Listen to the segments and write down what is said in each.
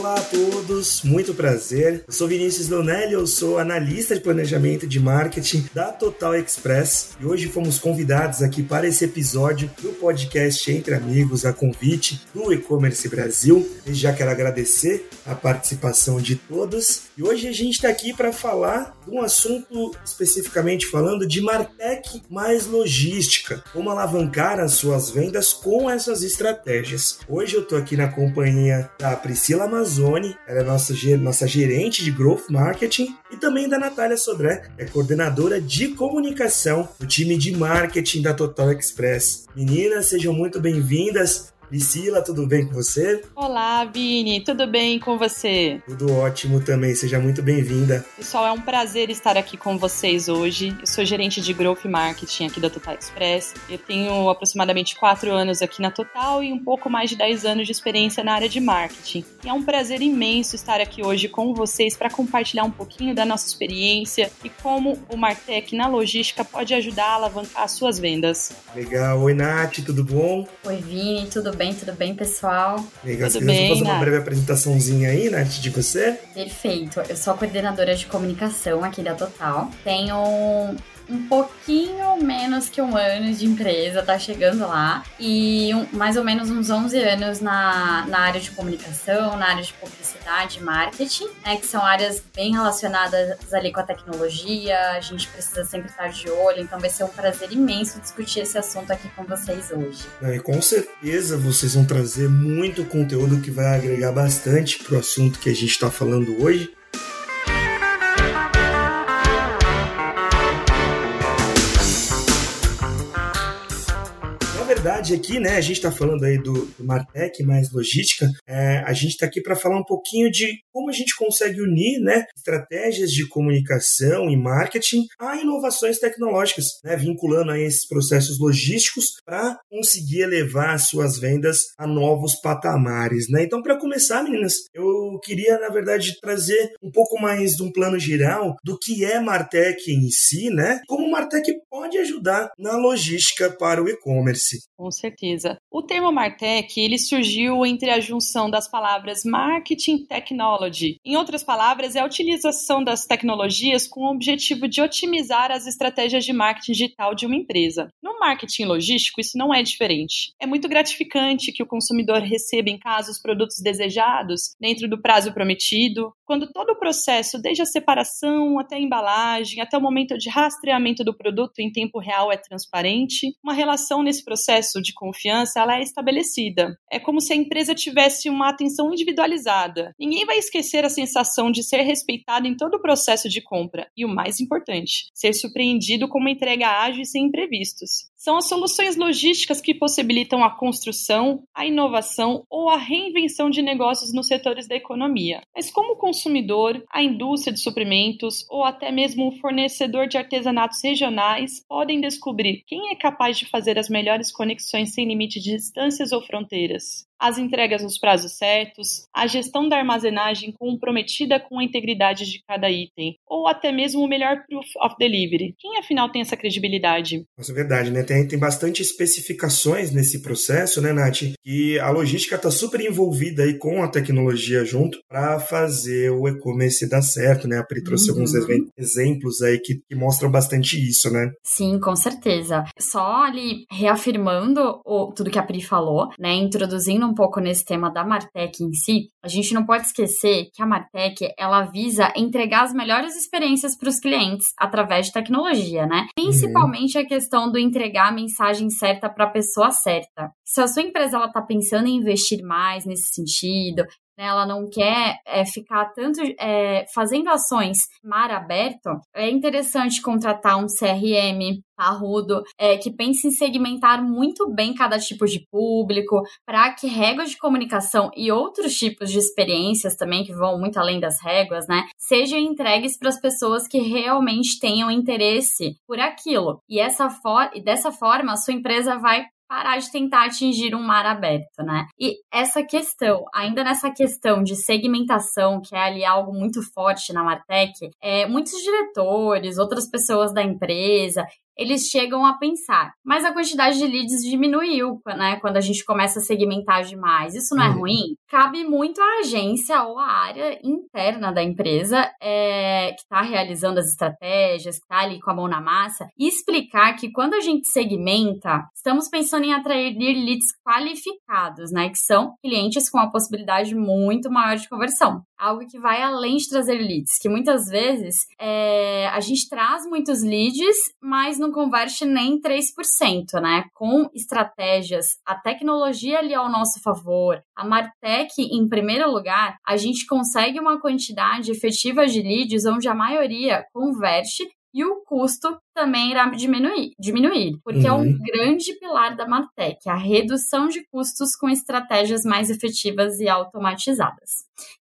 Olá a todos, muito prazer. Eu sou Vinícius Donelli, eu sou analista de planejamento de marketing da Total Express e hoje fomos convidados aqui para esse episódio do podcast Entre Amigos, a convite do E-Commerce Brasil. Eu já quero agradecer a participação de todos e hoje a gente está aqui para falar de um assunto especificamente falando de Martech mais logística, como alavancar as suas vendas com essas estratégias. Hoje eu estou aqui na companhia da Priscila Amazoni, ela é nossa, nossa gerente de Growth Marketing, e também da Natália Sodré, é coordenadora de comunicação do time de marketing da Total Express. Meninas, sejam muito bem-vindas. Priscila, tudo bem com você? Olá, Vini, tudo bem com você? Tudo ótimo também, seja muito bem-vinda. Pessoal, é um prazer estar aqui com vocês hoje. Eu sou gerente de Growth Marketing aqui da Total Express. Eu tenho aproximadamente quatro anos aqui na Total e um pouco mais de 10 anos de experiência na área de marketing. E é um prazer imenso estar aqui hoje com vocês para compartilhar um pouquinho da nossa experiência e como o Martech na logística pode ajudar a alavancar as suas vendas. Legal. Oi, Nath, tudo bom? Oi, Vini, tudo bem? bem? Tudo bem, pessoal? Legal. Tudo bem, fazer uma breve apresentaçãozinha aí, né, de você? Perfeito. Eu sou coordenadora de comunicação aqui da Total. Tenho um pouquinho menos que um ano de empresa, tá chegando lá. E um, mais ou menos uns 11 anos na, na área de comunicação, na área de publicidade marketing, né, que são áreas bem relacionadas ali com a tecnologia. A gente precisa sempre estar de olho, então vai ser um prazer imenso discutir esse assunto aqui com vocês hoje. E com certeza vocês vão trazer muito conteúdo que vai agregar bastante pro assunto que a gente está falando hoje. Verdade, aqui, né, a gente está falando aí do, do Martech mais logística, é, a gente está aqui para falar um pouquinho de como a gente consegue unir, né, estratégias de comunicação e marketing a inovações tecnológicas, né, vinculando aí esses processos logísticos para conseguir elevar as suas vendas a novos patamares, né? Então, para começar, meninas, eu queria, na verdade, trazer um pouco mais de um plano geral do que é Martech em si, né? Como o Martech pode ajudar na logística para o e-commerce. Com certeza. O termo Martech, ele surgiu entre a junção das palavras marketing technology. Em outras palavras, é a utilização das tecnologias com o objetivo de otimizar as estratégias de marketing digital de uma empresa. No marketing logístico, isso não é diferente. É muito gratificante que o consumidor receba em casa os produtos desejados dentro do prazo prometido, quando todo o processo, desde a separação até a embalagem, até o momento de rastreamento do produto em tempo real é transparente, uma relação nesse processo de confiança ela é estabelecida. É como se a empresa tivesse uma atenção individualizada. Ninguém vai esquecer a sensação de ser respeitado em todo o processo de compra e o mais importante, ser surpreendido com uma entrega ágil e sem imprevistos. São as soluções logísticas que possibilitam a construção, a inovação ou a reinvenção de negócios nos setores da economia. Mas como consumidor, a indústria de suprimentos ou até mesmo um fornecedor de artesanatos regionais podem descobrir quem é capaz de fazer as melhores conexões sem limite de distâncias ou fronteiras as entregas nos prazos certos, a gestão da armazenagem comprometida com a integridade de cada item, ou até mesmo o melhor proof of delivery. Quem afinal tem essa credibilidade? Isso é verdade, né? Tem, tem bastante especificações nesse processo, né, Nath? E a logística está super envolvida aí com a tecnologia junto para fazer o e-commerce dar certo, né? A Pri trouxe uhum. alguns exemplos aí que, que, mostram bastante isso, né? Sim, com certeza. Só ali reafirmando o, tudo que a Pri falou, né? Introduzindo um pouco nesse tema da Martech em si, a gente não pode esquecer que a Martech ela visa entregar as melhores experiências para os clientes através de tecnologia, né? Principalmente uhum. a questão do entregar a mensagem certa para a pessoa certa. Se a sua empresa está pensando em investir mais nesse sentido, né, ela não quer é, ficar tanto é, fazendo ações mar aberto, é interessante contratar um CRM parrudo é, que pense em segmentar muito bem cada tipo de público, para que réguas de comunicação e outros tipos de experiências também, que vão muito além das réguas, né, sejam entregues para as pessoas que realmente tenham interesse por aquilo. E, essa for e dessa forma, a sua empresa vai parar de tentar atingir um mar aberto, né? E essa questão, ainda nessa questão de segmentação, que é ali algo muito forte na Martech, é, muitos diretores, outras pessoas da empresa, eles chegam a pensar. Mas a quantidade de leads diminuiu, né? Quando a gente começa a segmentar demais. Isso não é uhum. ruim? Cabe muito à agência ou à área interna da empresa é, que está realizando as estratégias, que está ali com a mão na massa, e explicar que quando a gente segmenta, estamos pensando em atrair leads qualificados, né? Que são clientes com a possibilidade muito maior de conversão algo que vai além de trazer leads, que muitas vezes é, a gente traz muitos leads, mas não converte nem 3%, né? Com estratégias, a tecnologia ali ao nosso favor, a Martech em primeiro lugar, a gente consegue uma quantidade efetiva de leads onde a maioria converte e o custo também irá diminuir, diminuir porque uhum. é um uhum. grande pilar da Martech, a redução de custos com estratégias mais efetivas e automatizadas.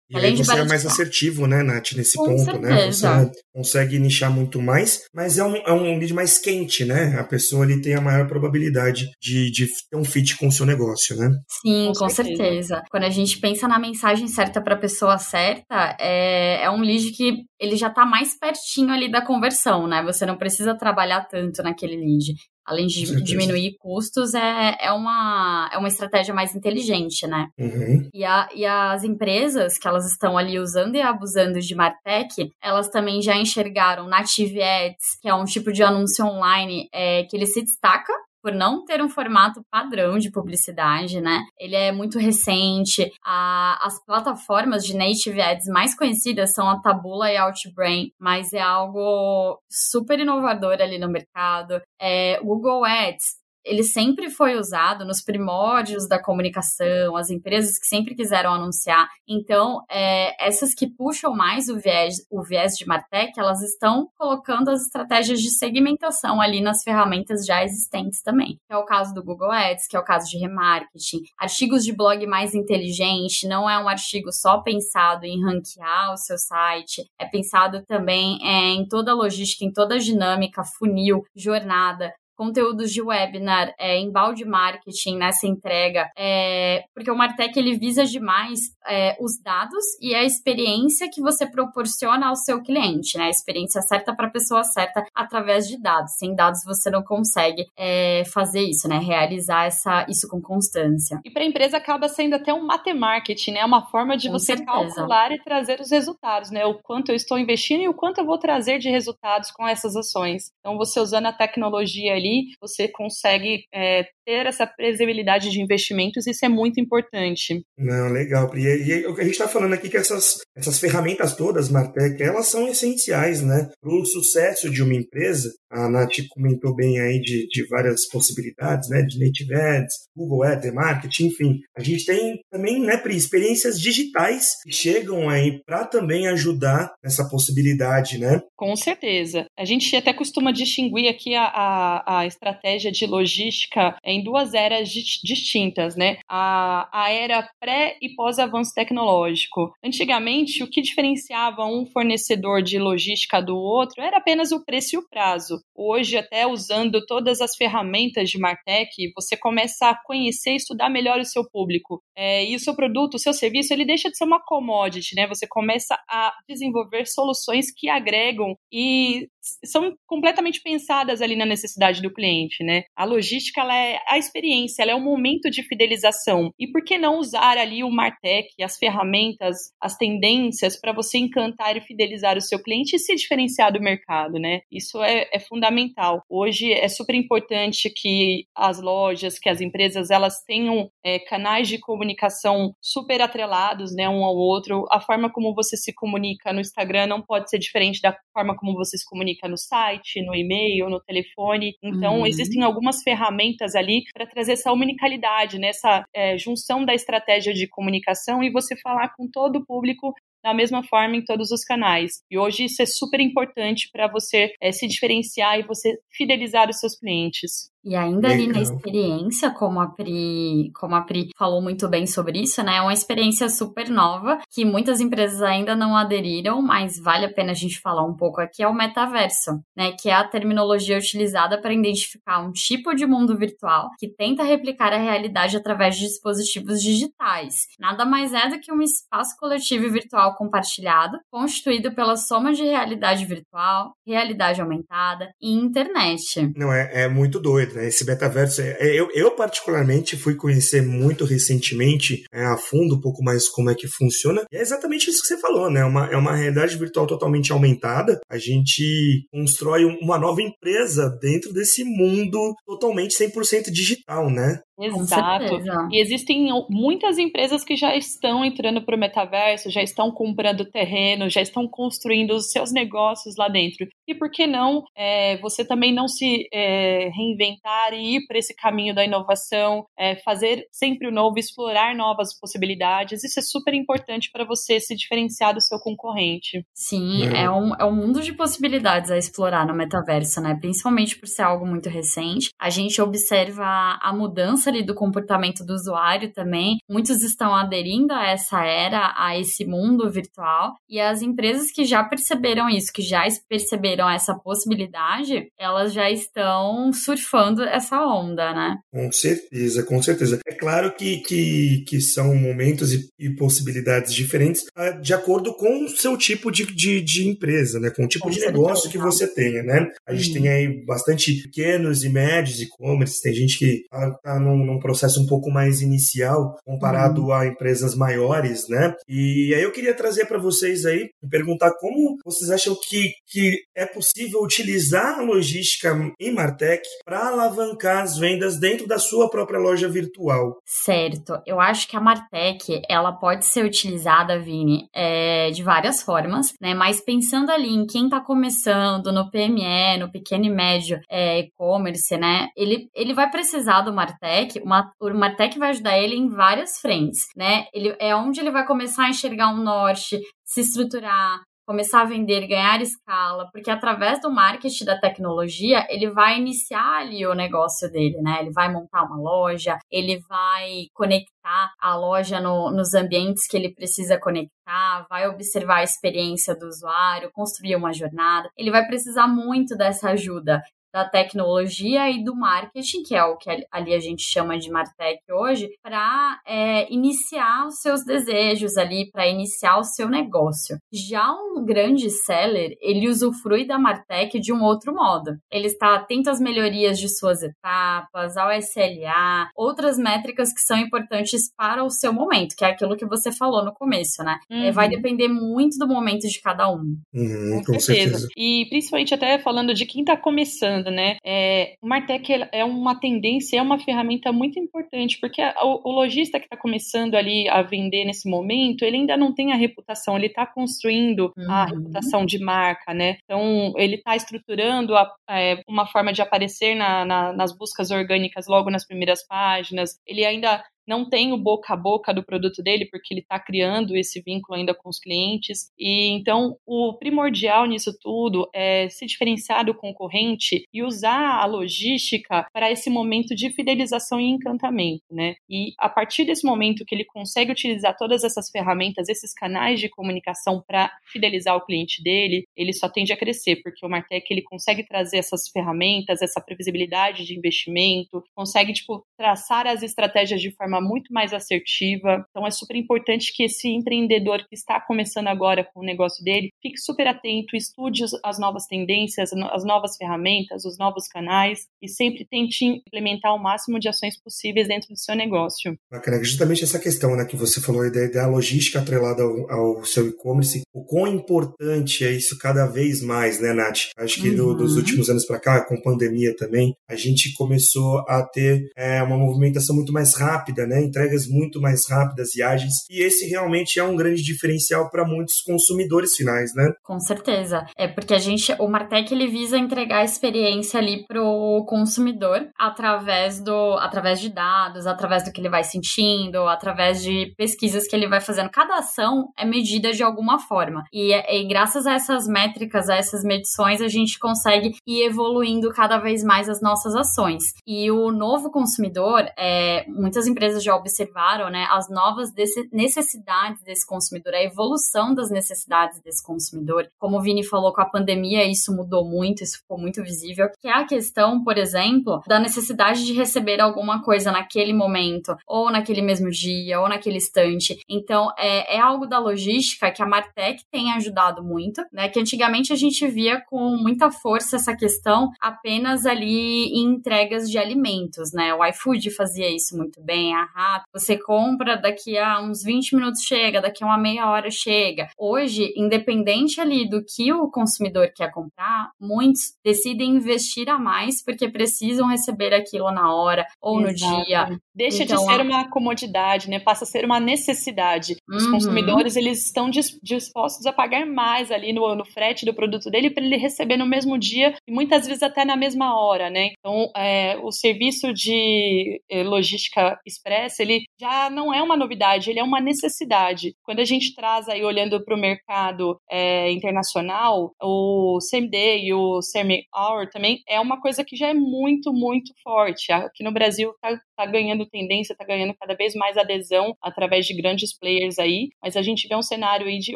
E Além aí você é mais assertivo, né, Nath, nesse Com ponto, certeza. né? Você consegue nichar muito mais, mas é um, é um lead mais quente, né? A pessoa ali tem a maior probabilidade de, de ter um fit com o seu negócio, né? Sim, com, com certeza. certeza. Quando a gente pensa na mensagem certa para a pessoa certa, é, é um lead que ele já está mais pertinho ali da conversão, né? Você não precisa trabalhar tanto naquele lead além de diminuir custos, é, é, uma, é uma estratégia mais inteligente, né? Uhum. E, a, e as empresas que elas estão ali usando e abusando de Martech, elas também já enxergaram Native Ads, que é um tipo de anúncio online é, que ele se destaca por não ter um formato padrão de publicidade, né? Ele é muito recente. A, as plataformas de native ads mais conhecidas são a Tabula e Outbrain, mas é algo super inovador ali no mercado. É, Google Ads ele sempre foi usado nos primórdios da comunicação, as empresas que sempre quiseram anunciar. Então, é, essas que puxam mais o viés, o viés de Martech, elas estão colocando as estratégias de segmentação ali nas ferramentas já existentes também. Que é o caso do Google Ads, que é o caso de remarketing. Artigos de blog mais inteligente, não é um artigo só pensado em ranquear o seu site, é pensado também é, em toda a logística, em toda a dinâmica, funil, jornada, conteúdos de webinar, é, embalde marketing nessa entrega, é, porque o Martech ele visa demais é, os dados e a experiência que você proporciona ao seu cliente, né? A experiência certa para a pessoa certa através de dados. Sem dados você não consegue é, fazer isso, né? Realizar essa, isso com constância. E para a empresa acaba sendo até um matemarketing, né? Uma forma de com você certeza. calcular e trazer os resultados, né? O quanto eu estou investindo e o quanto eu vou trazer de resultados com essas ações. Então, você usando a tecnologia ali ali, você consegue é, ter essa previsibilidade de investimentos, isso é muito importante. Não, legal. E, e que a gente está falando aqui é que essas, essas ferramentas todas, Martec, elas são essenciais, né? Para o sucesso de uma empresa, a Nath comentou bem aí de, de várias possibilidades, né? De Native Ads, Google Ads, Marketing, enfim. A gente tem também, né, Pri, experiências digitais que chegam aí para também ajudar nessa possibilidade, né? Com certeza. A gente até costuma distinguir aqui a, a, a estratégia de logística em duas eras distintas, né? A, a era pré e pós-avanço tecnológico. Antigamente, o que diferenciava um fornecedor de logística do outro era apenas o preço e o prazo. Hoje, até usando todas as ferramentas de Martech, você começa a conhecer e estudar melhor o seu público. É, e o seu produto, o seu serviço, ele deixa de ser uma commodity, né? Você começa a desenvolver soluções que agregam e são completamente pensadas ali na necessidade do cliente, né? A logística, ela é a experiência, ela é o momento de fidelização. E por que não usar ali o Martech, as ferramentas, as tendências para você encantar e fidelizar o seu cliente e se diferenciar do mercado, né? Isso é, é fundamental. Hoje é super importante que as lojas, que as empresas, elas tenham é, canais de comunicação super atrelados, né, um ao outro. A forma como você se comunica no Instagram não pode ser diferente da forma como você se comunica no site, no e-mail, no telefone. Então, uhum. existem algumas ferramentas ali para trazer essa unicalidade, né, essa é, junção da estratégia de comunicação e você falar com todo o público da mesma forma em todos os canais. E hoje isso é super importante para você é, se diferenciar e você fidelizar os seus clientes. E ainda Legal. ali na experiência, como a Pri, como a Pri falou muito bem sobre isso, né? É uma experiência super nova que muitas empresas ainda não aderiram, mas vale a pena a gente falar um pouco aqui é o metaverso, né? Que é a terminologia utilizada para identificar um tipo de mundo virtual que tenta replicar a realidade através de dispositivos digitais. Nada mais é do que um espaço coletivo virtual compartilhado, constituído pela soma de realidade virtual, realidade aumentada e internet. Não, é, é muito doido, né? Esse metaverso, é, é, eu, eu particularmente fui conhecer muito recentemente é, a fundo um pouco mais como é que funciona. E é exatamente isso que você falou, né? Uma, é uma realidade virtual totalmente aumentada. A gente constrói uma nova empresa dentro desse mundo totalmente 100% digital, né? Exato. E existem muitas empresas que já estão entrando para o metaverso, já estão comprando terreno, já estão construindo os seus negócios lá dentro. E por que não é, você também não se é, reinventar e ir para esse caminho da inovação, é, fazer sempre o novo, explorar novas possibilidades? Isso é super importante para você se diferenciar do seu concorrente. Sim, é. é, um, é um mundo de possibilidades a explorar no metaverso, né? Principalmente por ser algo muito recente. A gente observa a mudança ali do comportamento do usuário também. Muitos estão aderindo a essa era, a esse mundo virtual, e as empresas que já perceberam isso, que já perceberam essa possibilidade, elas já estão surfando essa onda, né? Com certeza, com certeza. É claro que, que, que são momentos e, e possibilidades diferentes uh, de acordo com o seu tipo de, de, de empresa, né? Com o tipo com de certeza. negócio que você tenha, né? A gente tem aí bastante pequenos e médios e-commerce, tem gente que tá, tá num num, num processo um pouco mais inicial comparado uhum. a empresas maiores, né? E aí eu queria trazer para vocês aí perguntar como vocês acham que, que é possível utilizar a logística em Martech para alavancar as vendas dentro da sua própria loja virtual. Certo, eu acho que a Martech ela pode ser utilizada, Vini, é, de várias formas, né? Mas pensando ali em quem está começando no PME, no pequeno e médio é, e-commerce, né? Ele, ele vai precisar do Martech Martech, o Martech vai ajudar ele em várias frentes, né? Ele é onde ele vai começar a enxergar um norte, se estruturar, começar a vender, ganhar escala, porque através do marketing da tecnologia, ele vai iniciar ali o negócio dele, né? Ele vai montar uma loja, ele vai conectar a loja no, nos ambientes que ele precisa conectar, vai observar a experiência do usuário, construir uma jornada. Ele vai precisar muito dessa ajuda da tecnologia e do marketing, que é o que ali a gente chama de Martech hoje, para é, iniciar os seus desejos ali, para iniciar o seu negócio. Já um grande seller, ele usufrui da Martech de um outro modo. Ele está atento às melhorias de suas etapas, ao SLA, outras métricas que são importantes para o seu momento, que é aquilo que você falou no começo, né? Uhum. É, vai depender muito do momento de cada um. Uhum, com, com certeza. certeza. E principalmente até falando de quem está começando né? É, o Martech é uma tendência, é uma ferramenta muito importante, porque o, o lojista que está começando ali a vender nesse momento, ele ainda não tem a reputação, ele está construindo uhum. a reputação de marca, né? Então, ele está estruturando a, é, uma forma de aparecer na, na, nas buscas orgânicas logo nas primeiras páginas, ele ainda não tem o boca a boca do produto dele, porque ele está criando esse vínculo ainda com os clientes. E então o primordial nisso tudo é se diferenciar do concorrente e usar a logística para esse momento de fidelização e encantamento, né? E a partir desse momento que ele consegue utilizar todas essas ferramentas, esses canais de comunicação para fidelizar o cliente dele, ele só tende a crescer, porque o Martech ele consegue trazer essas ferramentas, essa previsibilidade de investimento, consegue tipo traçar as estratégias de forma forma muito mais assertiva. Então é super importante que esse empreendedor que está começando agora com o negócio dele fique super atento, estude as novas tendências, as novas ferramentas, os novos canais e sempre tente implementar o máximo de ações possíveis dentro do seu negócio. Bacana, justamente essa questão né, que você falou da, da logística atrelada ao, ao seu e-commerce, o quão importante é isso cada vez mais, né, Nath? Acho que uhum. dos últimos anos para cá, com pandemia também, a gente começou a ter é, uma movimentação muito mais rápida né? Entregas muito mais rápidas e ágeis. E esse realmente é um grande diferencial para muitos consumidores finais, né? Com certeza. É porque a gente, o Martech ele visa entregar a experiência ali pro consumidor através do, através de dados, através do que ele vai sentindo, através de pesquisas que ele vai fazendo. Cada ação é medida de alguma forma. E, e graças a essas métricas, a essas medições, a gente consegue ir evoluindo cada vez mais as nossas ações. E o novo consumidor, é, muitas empresas já observaram, né, as novas necessidades desse consumidor, a evolução das necessidades desse consumidor. Como o Vini falou, com a pandemia isso mudou muito, isso ficou muito visível, que é a questão, por exemplo, da necessidade de receber alguma coisa naquele momento, ou naquele mesmo dia, ou naquele instante. Então, é, é algo da logística que a Martech tem ajudado muito, né, que antigamente a gente via com muita força essa questão apenas ali em entregas de alimentos, né, o iFood fazia isso muito bem, a Rappi, você compra daqui a uns 20 minutos chega, daqui a uma meia hora chega. Hoje, independente ali do que o consumidor quer comprar, muitos decidem investir a mais porque precisam receber aquilo na hora ou Exato. no dia. Deixa então, de ser uma comodidade, né? Passa a ser uma necessidade. Os uhum. consumidores, eles estão dispostos a pagar mais ali no, no frete do produto dele para ele receber no mesmo dia e muitas vezes até na mesma hora, né? Então, é, o serviço de eh, logística express, ele já não é uma novidade, ele é uma necessidade. Quando a gente traz aí, olhando para o mercado é, internacional, o day e o semi hour também é uma coisa que já é muito, muito forte. Aqui no Brasil está tá ganhando tendência, está ganhando cada vez mais adesão através de grandes players aí, mas a gente vê um cenário aí de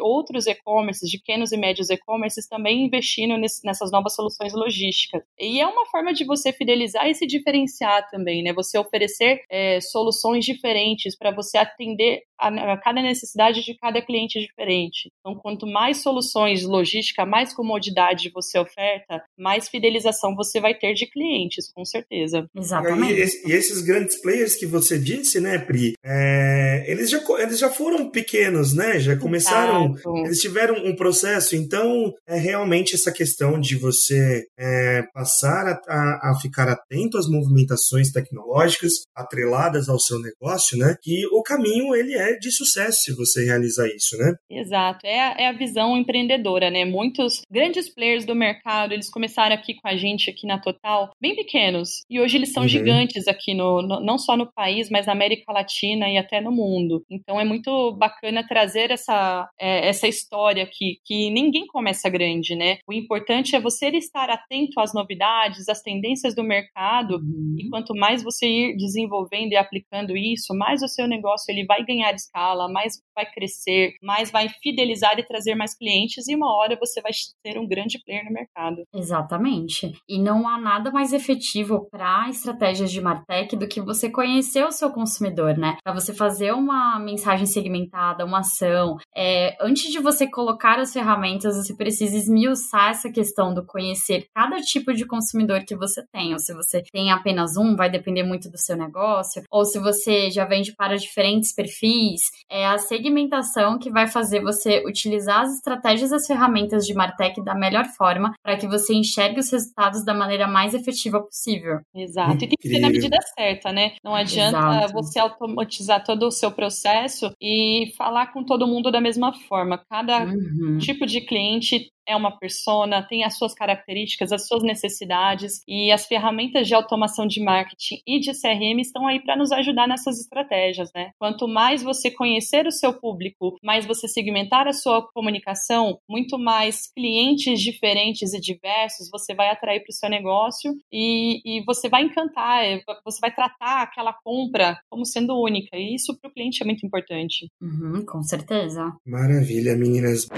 outros e-commerces, de pequenos e médios e-commerces também investindo nesse, nessas novas soluções logísticas. E é uma forma de você fidelizar e se diferenciar também, né? Você oferecer é, soluções diferentes para você atender a, a, cada necessidade de cada cliente diferente. Então, quanto mais soluções logística, mais comodidade você oferta, mais fidelização você vai ter de clientes, com certeza. Exatamente. E, e esses grandes players que você disse, né, Pri, é, eles, já, eles já foram pequenos, né? Já começaram, Exato. eles tiveram um processo, então é realmente essa questão de você é, passar a, a, a ficar atento às movimentações tecnológicas atreladas ao seu negócio, né? Que o caminho ele é de sucesso se você realizar isso, né? Exato, é a, é a visão empreendedora, né? Muitos grandes players do mercado, eles começaram aqui com a gente aqui na Total, bem pequenos, e hoje eles são uhum. gigantes aqui no, no, não só no país, mas na América Latina e até no mundo. Então é muito bacana trazer essa, é, essa história aqui, que ninguém começa grande, né? O importante é você estar atento às novidades, às tendências do mercado, uhum. e quanto mais você ir desenvolvendo e aplicando isso, mais o seu negócio ele vai ganhar escala, mais vai crescer, mais vai fidelizar e trazer mais clientes e uma hora você vai ser um grande player no mercado. Exatamente. E não há nada mais efetivo para estratégias de Martech do que você conhecer o seu consumidor, né? Para você fazer uma mensagem segmentada, uma ação. É, antes de você colocar as ferramentas, você precisa esmiuçar essa questão do conhecer cada tipo de consumidor que você tem. Ou se você tem apenas um, vai depender muito do seu negócio. Ou se você já vende para diferentes perfis, é a segmentação que vai fazer você utilizar as estratégias e as ferramentas de Martech da melhor forma para que você enxergue os resultados da maneira mais efetiva possível. Exato. E tem que ser na medida certa, né? Não adianta Exato. você automatizar todo o seu processo e falar com todo mundo da mesma forma. Cada uhum. tipo de cliente é uma persona, tem as suas características, as suas necessidades e as ferramentas de automação de marketing e de CRM estão aí para nos ajudar nessas estratégias, né? Quanto mais você conhecer o seu público, mais você segmentar a sua comunicação, muito mais clientes diferentes e diversos você vai atrair para o seu negócio e, e você vai encantar, é, você vai tratar aquela compra como sendo única e isso para o cliente é muito importante. Uhum, com certeza. Maravilha, meninas.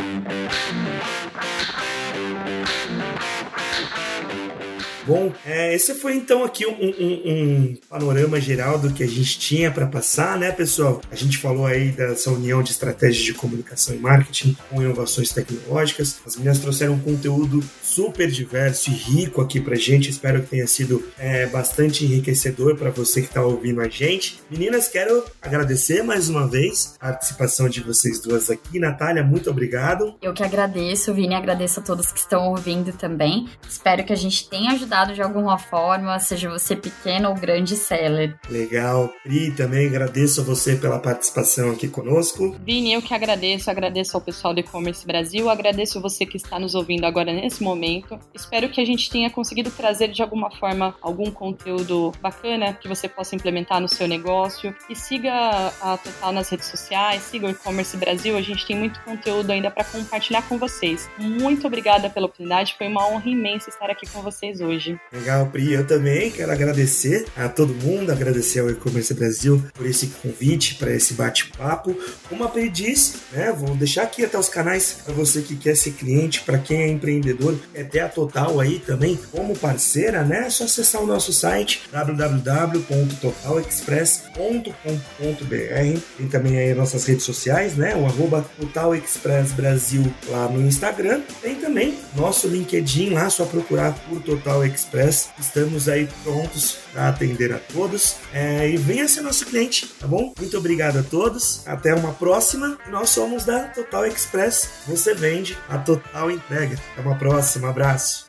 Thank you. É, esse foi então aqui um, um, um, panorama geral do que a gente tinha para passar, né, pessoal? A gente falou aí dessa união de estratégias de comunicação e marketing com inovações tecnológicas. As meninas trouxeram um conteúdo super diverso e rico aqui pra gente. Espero que tenha sido é, bastante enriquecedor para você que está ouvindo a gente. Meninas, quero agradecer mais uma vez a participação de vocês duas aqui. Natália, muito obrigado. Eu que agradeço, Vini, agradeço a todos que estão ouvindo também. Espero que a gente tenha ajudado de alguma forma, seja você pequeno ou grande seller. Legal. Pri, também agradeço a você pela participação aqui conosco. Vini, eu que agradeço, agradeço ao pessoal do E-Commerce Brasil, agradeço você que está nos ouvindo agora nesse momento. Espero que a gente tenha conseguido trazer de alguma forma algum conteúdo bacana que você possa implementar no seu negócio. E siga a Total nas redes sociais, siga o E-Commerce Brasil, a gente tem muito conteúdo ainda para compartilhar com vocês. Muito obrigada pela oportunidade, foi uma honra imensa estar aqui com vocês hoje. Legal, Pri, eu também quero agradecer a todo mundo, agradecer ao E-Commerce Brasil por esse convite para esse bate-papo. Como a Pri disse, né, vou deixar aqui até os canais para você que quer ser cliente, para quem é empreendedor, é ter a Total aí também como parceira, né? É só acessar o nosso site www.totalexpress.com.br. Tem também aí nossas redes sociais, né? O arroba Total Express Brasil lá no Instagram. Tem também nosso LinkedIn lá, só procurar por Total Express. Estamos aí prontos para atender a todos. É, e venha ser nosso cliente, tá bom? Muito obrigado a todos. Até uma próxima. Nós somos da Total Express. Você vende a total entrega. Até uma próxima. Abraço.